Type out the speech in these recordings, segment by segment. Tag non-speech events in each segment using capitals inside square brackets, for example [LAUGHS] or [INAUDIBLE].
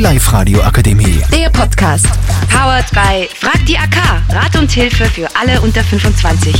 Live-Radio Akademie. Der Podcast. Powered by Frag die AK. Rat und Hilfe für alle unter 25.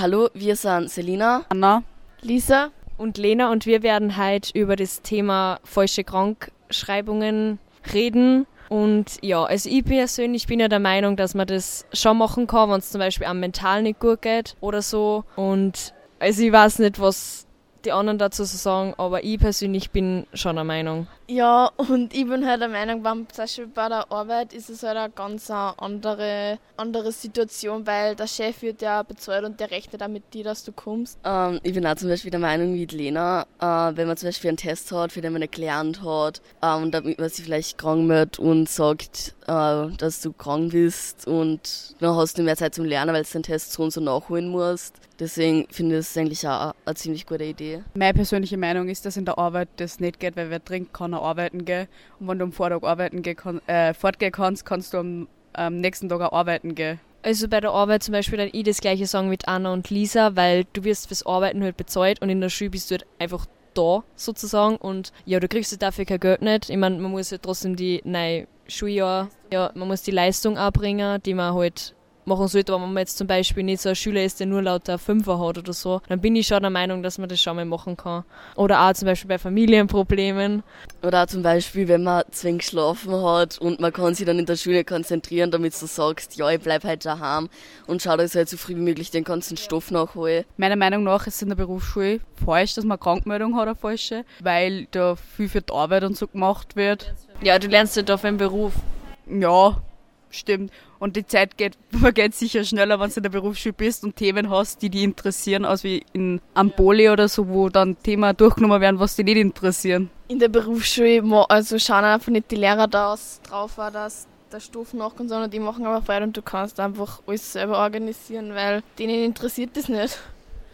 Hallo, wir sind Selina, Anna, Lisa und Lena und wir werden heute über das Thema falsche Krankschreibungen reden. Und ja, also ich persönlich bin ja der Meinung, dass man das schon machen kann, wenn es zum Beispiel am Mental nicht gut geht oder so. Und also ich weiß nicht, was die anderen dazu so sagen, aber ich persönlich bin schon der Meinung. Ja, und ich bin halt der Meinung, beim, zum Beispiel bei der Arbeit ist es halt eine ganz andere, andere Situation, weil der Chef wird ja bezahlt und der rechnet auch mit dir, dass du kommst. Ähm, ich bin auch zum Beispiel der Meinung wie Lena, äh, wenn man zum Beispiel einen Test hat, für den man gelernt hat, ähm, und damit man sich vielleicht krank wird und sagt, äh, dass du krank bist und dann hast du mehr Zeit zum Lernen, weil du den Test so und so nachholen musst. Deswegen finde ich das eigentlich auch eine ziemlich gute Idee. Meine persönliche Meinung ist, dass in der Arbeit das nicht geht, weil wer trinkt, kann er arbeiten gehen. Und wenn du am Vortag arbeiten kann, äh, fortgehen kannst, kannst du am, am nächsten Tag auch arbeiten gehen. Also bei der Arbeit zum Beispiel dann ich das gleiche sagen mit Anna und Lisa, weil du wirst fürs Arbeiten halt bezahlt und in der Schule bist du halt einfach da sozusagen und ja, du kriegst halt dafür kein Geld nicht. Ich meine, man muss ja trotzdem die neue Schuljahr, ja, man muss die Leistung abbringen, die man halt machen sollte, wenn man jetzt zum Beispiel nicht so ein Schüler ist, der nur lauter Fünfer hat oder so, dann bin ich schon der Meinung, dass man das schon mal machen kann. Oder auch zum Beispiel bei Familienproblemen. Oder auch zum Beispiel, wenn man zwingend geschlafen hat und man kann sich dann in der Schule konzentrieren, damit du sagst, ja, ich bleib halt daheim und schau, dass ich halt so früh wie möglich den ganzen Stoff nachhole. Meiner Meinung nach ist es in der Berufsschule falsch, dass man Krankmeldung hat, eine falsche, weil da viel für die Arbeit und so gemacht wird. Ja, du lernst ja halt auf einen Beruf. Ja, stimmt. Und die Zeit geht, [LAUGHS] vergeht sicher schneller, wenn du in der Berufsschule bist und Themen hast, die dich interessieren, als wie in Amboli oder so, wo dann Themen durchgenommen werden, was dich nicht interessieren. In der Berufsschule also schauen einfach nicht die Lehrer da drauf, dass der Stoff nachkommt, sondern die machen aber frei und du kannst einfach alles selber organisieren, weil denen interessiert das nicht.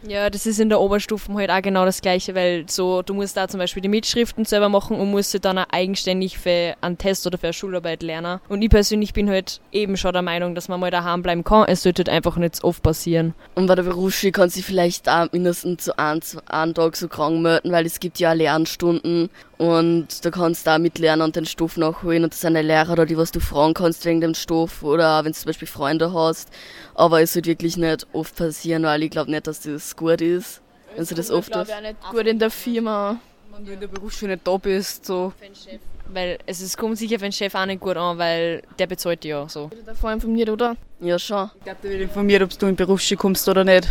Ja, das ist in der Oberstufe halt auch genau das Gleiche, weil so, du musst da zum Beispiel die Mitschriften selber machen und musst sie dann auch eigenständig für einen Test oder für eine Schularbeit lernen. Und ich persönlich bin halt eben schon der Meinung, dass man mal daheim bleiben kann. Es sollte halt einfach nicht so oft passieren. Und bei der Berufsschule kann sie vielleicht auch mindestens zu einem, einem Tag so krank melden, weil es gibt ja Lernstunden und da kannst du auch mitlernen und den Stoff nachholen und das sind Lehrer da, die was du fragen kannst wegen dem Stoff oder wenn du zum Beispiel Freunde hast. Aber es wird wirklich nicht oft passieren, weil ich glaube nicht, dass das gut ist, wenn du das oft Ich auch nicht gut in der Firma. Wenn du in der Berufsschule nicht da bist, so. Weil es, es kommt sicher für den Chef auch nicht gut an, weil der bezahlt dich ja so. Wird er davor informiert, oder? Ja, schon. Ich glaube, der wird informiert, ob du in die Berufsschule kommst oder nicht.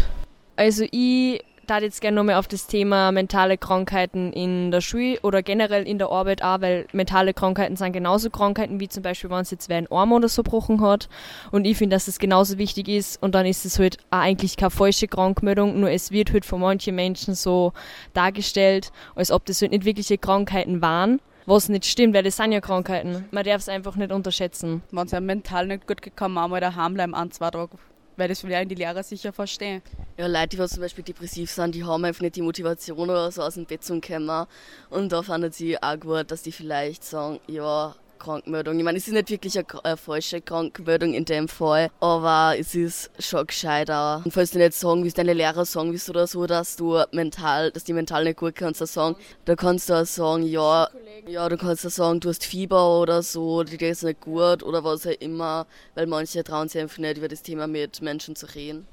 Also ich da jetzt gerne nochmal auf das Thema mentale Krankheiten in der Schule oder generell in der Arbeit auch, weil mentale Krankheiten sind genauso Krankheiten wie zum Beispiel, wenn es jetzt wer einen Arm oder so gebrochen hat. Und ich finde, dass das genauso wichtig ist und dann ist es halt auch eigentlich keine falsche Krankmeldung, nur es wird halt von manchen Menschen so dargestellt, als ob das halt nicht wirkliche Krankheiten waren. Was nicht stimmt, weil das sind ja Krankheiten. Man darf es einfach nicht unterschätzen. Wenn es einem mental nicht gut geht, kann man auch mal daheim bleiben, ein, zwei Tage weil das werden die Lehrer sicher verstehen. Ja, Leute, die zum Beispiel depressiv sind, die haben einfach nicht die Motivation oder so aus dem Bett zu kommen. Und da fanden sie auch gut, dass die vielleicht sagen, ja, Krankmeldung. Ich meine, es ist nicht wirklich eine, eine, falsche Krankmeldung in dem Fall, aber es ist schon gescheiter. Und falls du nicht sagen willst, deine Lehrer sagen willst oder so, dass du mental, dass die mental nicht gut kannst, dann sagen, da kannst du auch sagen, ja, ja, du kannst auch sagen, du hast Fieber oder so, die geht nicht gut oder was auch immer, weil manche trauen sich einfach nicht über das Thema mit Menschen zu reden.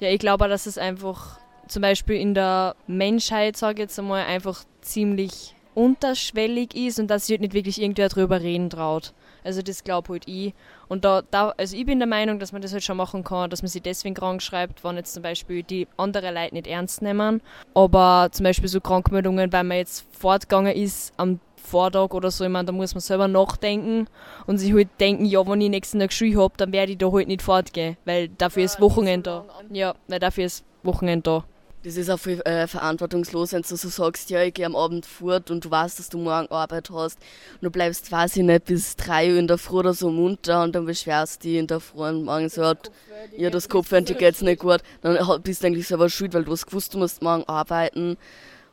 Ja, ich glaube, dass es einfach zum Beispiel in der Menschheit, sage ich jetzt einmal, einfach ziemlich unterschwellig ist und dass sich halt nicht wirklich irgendwer drüber reden traut. Also das glaube halt ich. Und da, da, also ich bin der Meinung, dass man das halt schon machen kann, dass man sich deswegen krank schreibt, wenn jetzt zum Beispiel die andere Leute nicht ernst nehmen. Aber zum Beispiel so Krankmeldungen, weil man jetzt fortgegangen ist am Vortag oder so, ich meine, da muss man selber nachdenken und sich halt denken, ja, wenn ich nächsten Tag Schule habe, dann werde ich da halt nicht fortgehen, weil dafür ja, ist Wochenende da. Ja, weil dafür ist Wochenende da. Das ist auch viel äh, verantwortungslos, wenn du so sagst, ja, ich gehe am Abend fort und du weißt, dass du morgen Arbeit hast und du bleibst, ich nicht, bis drei Uhr in der Früh oder so munter und dann beschwerst du dich in der Früh und morgen so, hat, ja, das Kopfweh, dir geht's nicht gut. Dann bist du eigentlich selber schuld, weil du hast gewusst, du musst morgen arbeiten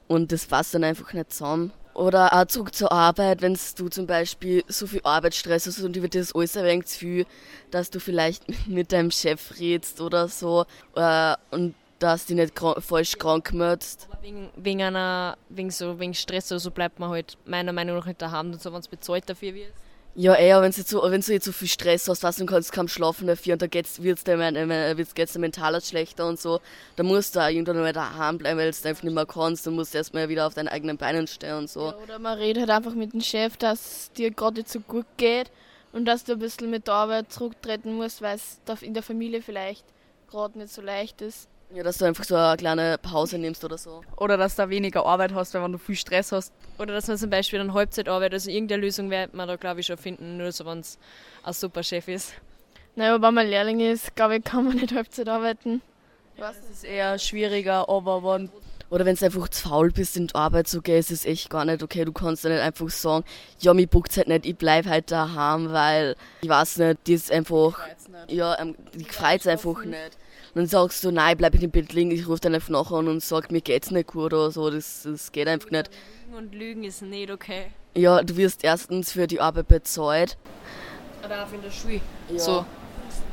und das passt dann einfach nicht zusammen. Oder auch zurück zur Arbeit, wenn du zum Beispiel so viel Arbeitsstress hast und über das alles ein wenig zu viel, dass du vielleicht [LAUGHS] mit deinem Chef redst oder so. Äh, und dass du nicht krank, falsch krank meldest. Wegen, wegen einer, wegen so, wegen Stress oder so bleibt man halt meiner Meinung nach nicht daheim und so, wenn es bezahlt dafür wird. Ja, eher, wenn du, so, wenn du jetzt so viel Stress hast, weißt du, du kannst kaum schlafen dafür und da geht's, wird's dir, wird's, geht's dir mental schlechter und so, dann musst du auch irgendwann mal daheim bleiben, weil du einfach nicht mehr kannst, du musst erstmal wieder auf deinen eigenen Beinen stehen und so. Ja, oder man redet halt einfach mit dem Chef, dass es dir gerade nicht so gut geht und dass du ein bisschen mit der Arbeit zurücktreten musst, weil es in der Familie vielleicht gerade nicht so leicht ist. Ja, dass du einfach so eine kleine Pause nimmst oder so. Oder dass du weniger Arbeit hast, weil wenn du viel Stress hast. Oder dass man zum Beispiel dann Halbzeitarbeit, also irgendeine Lösung wird man da glaube ich schon finden, nur so wenn es ein super Chef ist. Naja, aber wenn man Lehrling ist, glaube ich, kann man nicht Halbzeit arbeiten. Ja, das ist eher schwieriger, aber wenn oder wenn du einfach zu faul bist, in die Arbeit zu gehen, ist es echt gar nicht okay. Du kannst ja nicht einfach sagen, ja, mir buckt's halt nicht, ich bleib halt daheim, weil ich weiß nicht, die ist einfach, ja, ähm, die freut's einfach nicht. Dann sagst du, nein, bleib ich im Bett liegen, ich rufe dann einfach nachher an und sag, mir geht's nicht gut oder so, das, das geht einfach nicht. Lügen und Lügen ist nicht okay. Ja, du wirst erstens für die Arbeit bezahlt. Oder auch in der Schule. Ja. So.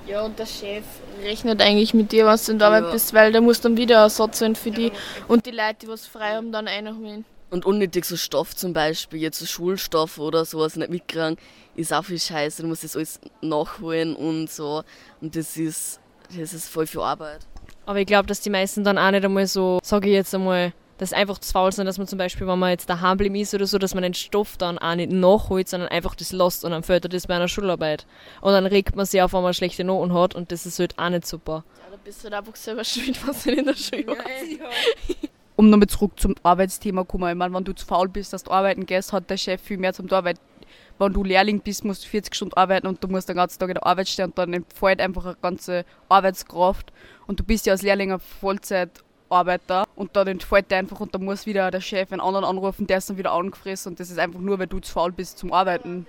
Ja, und der Chef rechnet eigentlich mit dir, was du in der Arbeit Ja. bist, weil der muss dann wieder Ersatz sein für die und die Leute, die was frei haben, dann einholen. Und unnötig so Stoff zum Beispiel, jetzt so Schulstoff oder sowas nicht mitkriegen, ist auch viel Scheiße. Du musst das alles nachholen und so. Und das ist, das ist voll viel Arbeit. Aber ich glaube, dass die meisten dann auch nicht einmal so, sage ich jetzt einmal, dass einfach zu faul sind, dass man zum Beispiel, wenn man jetzt daheim bleiben ist oder so, dass man den Stoff dann auch nicht nachholt, sondern einfach das lässt und dann fällt er das bei einer Schularbeit. Und dann regt man sich auf, wenn man schlechte Noten hat und das ist halt auch nicht super. Ja, da bist du halt einfach selber [LAUGHS] schuld, was du in der Schule machst. um nochmal zurück zum Arbeitsthema zu kommen. Ich meine, wenn du zu faul bist, dass du arbeiten gehst, hat der Chef viel mehr zum Arbeiten. Wenn du Lehrling bist, musst du 40 Stunden arbeiten und du musst den ganzen Tag in der Arbeit stehen und dann entfällt einfach eine ganze Arbeitskraft. Und du bist ja als Lehrling ein Vollzeitarbeiter und dann entfällt der einfach und dann muss wieder der Chef einen anderen anrufen, der ist dann wieder angefressen und das ist einfach nur, weil du zu faul bist zum Arbeiten.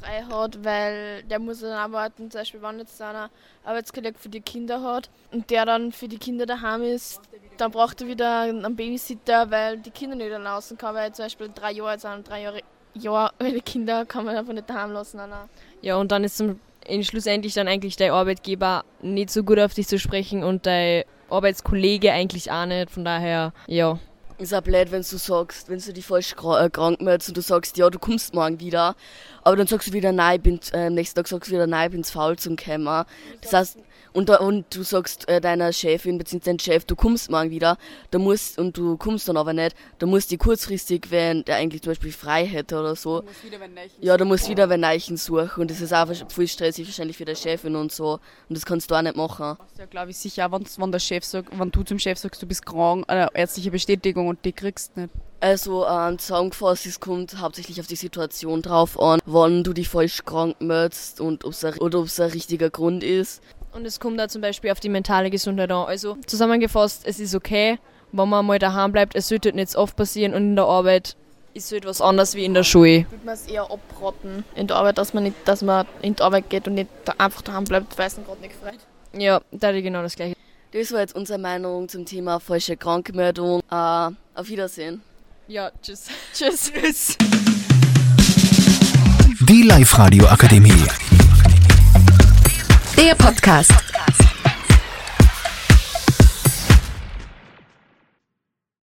frei hat, weil der muss dann arbeiten, zum Beispiel wenn jetzt einer Arbeitskollege für die Kinder hat und der dann für die Kinder daheim ist, dann braucht er wieder einen Babysitter, weil die Kinder nicht lassen kann, weil zum Beispiel drei Jahre alt sind, drei Jahre, Jahre alte Kinder kann man einfach nicht daheim lassen. Nein, nein. Ja, und dann ist zum, schlussendlich dann eigentlich dein Arbeitgeber nicht so gut auf dich zu sprechen und dein Arbeitskollege eigentlich auch nicht. Von daher, ja. Ist auch blöd, wenn du sagst, wenn du dich falsch äh, krank meldest und du sagst, ja, du kommst morgen wieder, aber dann sagst du wieder, nein, ich bin, äh, am nächsten Tag sagst du wieder, nein, ich bin zu faul zum Kommen. Das heißt, und, und du sagst äh, deiner Chefin bzw. dein Chef, du kommst morgen wieder, da musst, und du kommst dann aber nicht, da musst du kurzfristig, wenn der eigentlich zum Beispiel frei hätte oder so, ja, da musst du wieder einen Neichen suchen und das ist auch viel stressig wahrscheinlich für die Chefin und so und das kannst du auch nicht machen. Ja, glaube ich sicher, wenn, wenn der Chef sagt, wenn du zum Chef sagst, du bist krank, eine ärztliche Bestätigung und die kriegst nicht. Also ähm, zusammengefasst, es kommt hauptsächlich auf die Situation drauf an, wann du dich falsch krank meldest und ob's ein, oder ob es ein richtiger Grund ist. Und es kommt da zum Beispiel auf die mentale Gesundheit an. Also zusammengefasst, es ist okay, wenn man mal daheim bleibt. Es sollte nicht so oft passieren und in der Arbeit ist halt was anderes wie in der Schule. Würde man es eher abraten in der Arbeit, dass man nicht, dass man in die Arbeit geht und nicht da einfach daheim bleibt, weil es gerade nicht freut. Ja, da ist genau das gleiche. Das war jetzt unsere Meinung zum Thema falsche Krankmeldung. Äh, auf Wiedersehen. Ja, tschüss. [LAUGHS] Tschüss. Die Live-Radio Akademie. Der Podcast.